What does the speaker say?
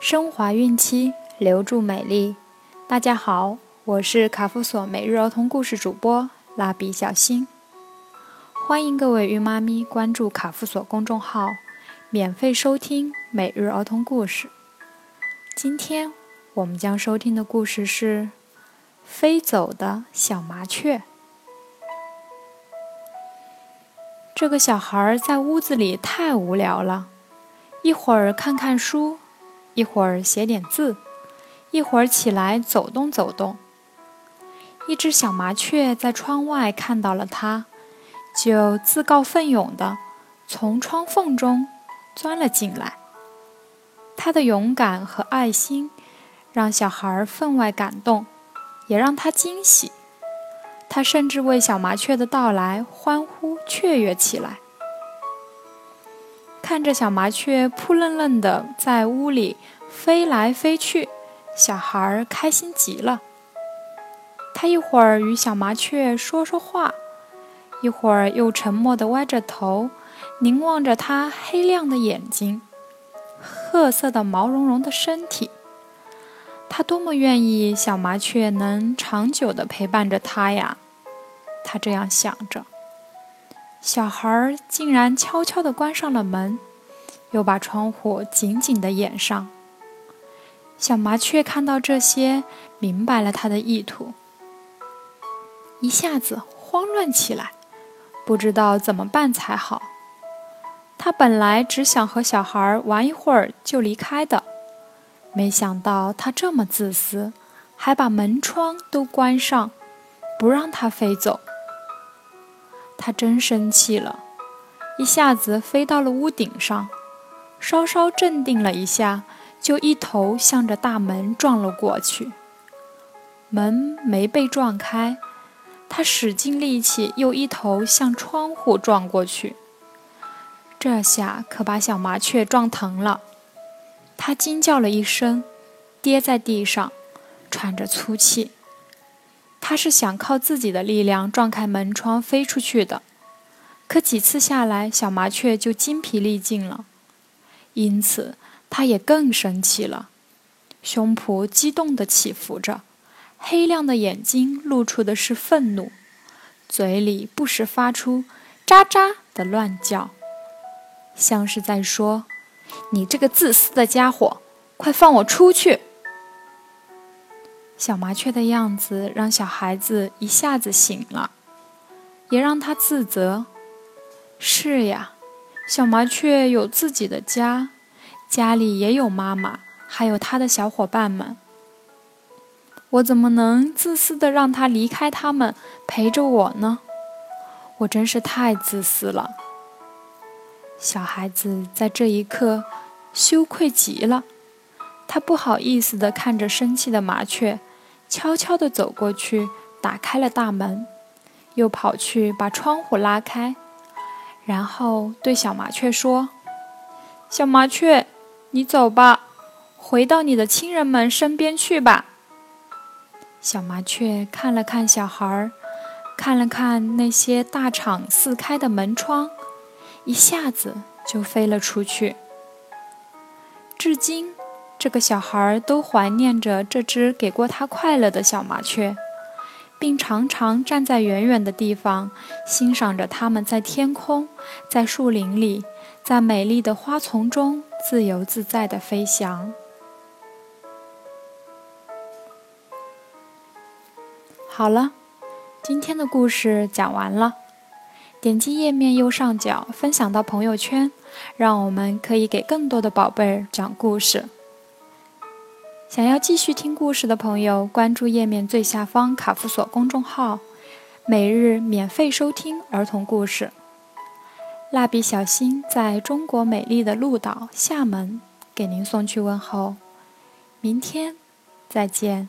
升华孕期，留住美丽。大家好，我是卡夫索每日儿童故事主播蜡笔小新。欢迎各位孕妈咪关注卡夫索公众号，免费收听每日儿童故事。今天我们将收听的故事是《飞走的小麻雀》。这个小孩在屋子里太无聊了，一会儿看看书。一会儿写点字，一会儿起来走动走动。一只小麻雀在窗外看到了他，就自告奋勇地从窗缝中钻了进来。他的勇敢和爱心让小孩分外感动，也让他惊喜。他甚至为小麻雀的到来欢呼雀跃起来。看着小麻雀扑棱棱的在屋里飞来飞去，小孩儿开心极了。他一会儿与小麻雀说说话，一会儿又沉默地歪着头，凝望着它黑亮的眼睛、褐色的毛茸茸的身体。他多么愿意小麻雀能长久地陪伴着他呀！他这样想着。小孩儿竟然悄悄地关上了门，又把窗户紧紧地掩上。小麻雀看到这些，明白了他的意图，一下子慌乱起来，不知道怎么办才好。他本来只想和小孩玩一会儿就离开的，没想到他这么自私，还把门窗都关上，不让他飞走。他真生气了，一下子飞到了屋顶上，稍稍镇定了一下，就一头向着大门撞了过去。门没被撞开，他使尽力气又一头向窗户撞过去。这下可把小麻雀撞疼了，它惊叫了一声，跌在地上，喘着粗气。他是想靠自己的力量撞开门窗飞出去的，可几次下来，小麻雀就精疲力尽了，因此他也更生气了，胸脯激动地起伏着，黑亮的眼睛露出的是愤怒，嘴里不时发出“喳喳”的乱叫，像是在说：“你这个自私的家伙，快放我出去！”小麻雀的样子让小孩子一下子醒了，也让他自责。是呀，小麻雀有自己的家，家里也有妈妈，还有他的小伙伴们。我怎么能自私的让他离开他们，陪着我呢？我真是太自私了。小孩子在这一刻羞愧极了，他不好意思地看着生气的麻雀。悄悄地走过去，打开了大门，又跑去把窗户拉开，然后对小麻雀说：“小麻雀，你走吧，回到你的亲人们身边去吧。”小麻雀看了看小孩儿，看了看那些大敞四开的门窗，一下子就飞了出去。至今。这个小孩都怀念着这只给过他快乐的小麻雀，并常常站在远远的地方，欣赏着它们在天空、在树林里、在美丽的花丛中自由自在地飞翔。好了，今天的故事讲完了。点击页面右上角分享到朋友圈，让我们可以给更多的宝贝儿讲故事。想要继续听故事的朋友，关注页面最下方卡夫索公众号，每日免费收听儿童故事。蜡笔小新在中国美丽的鹭岛厦门给您送去问候，明天再见。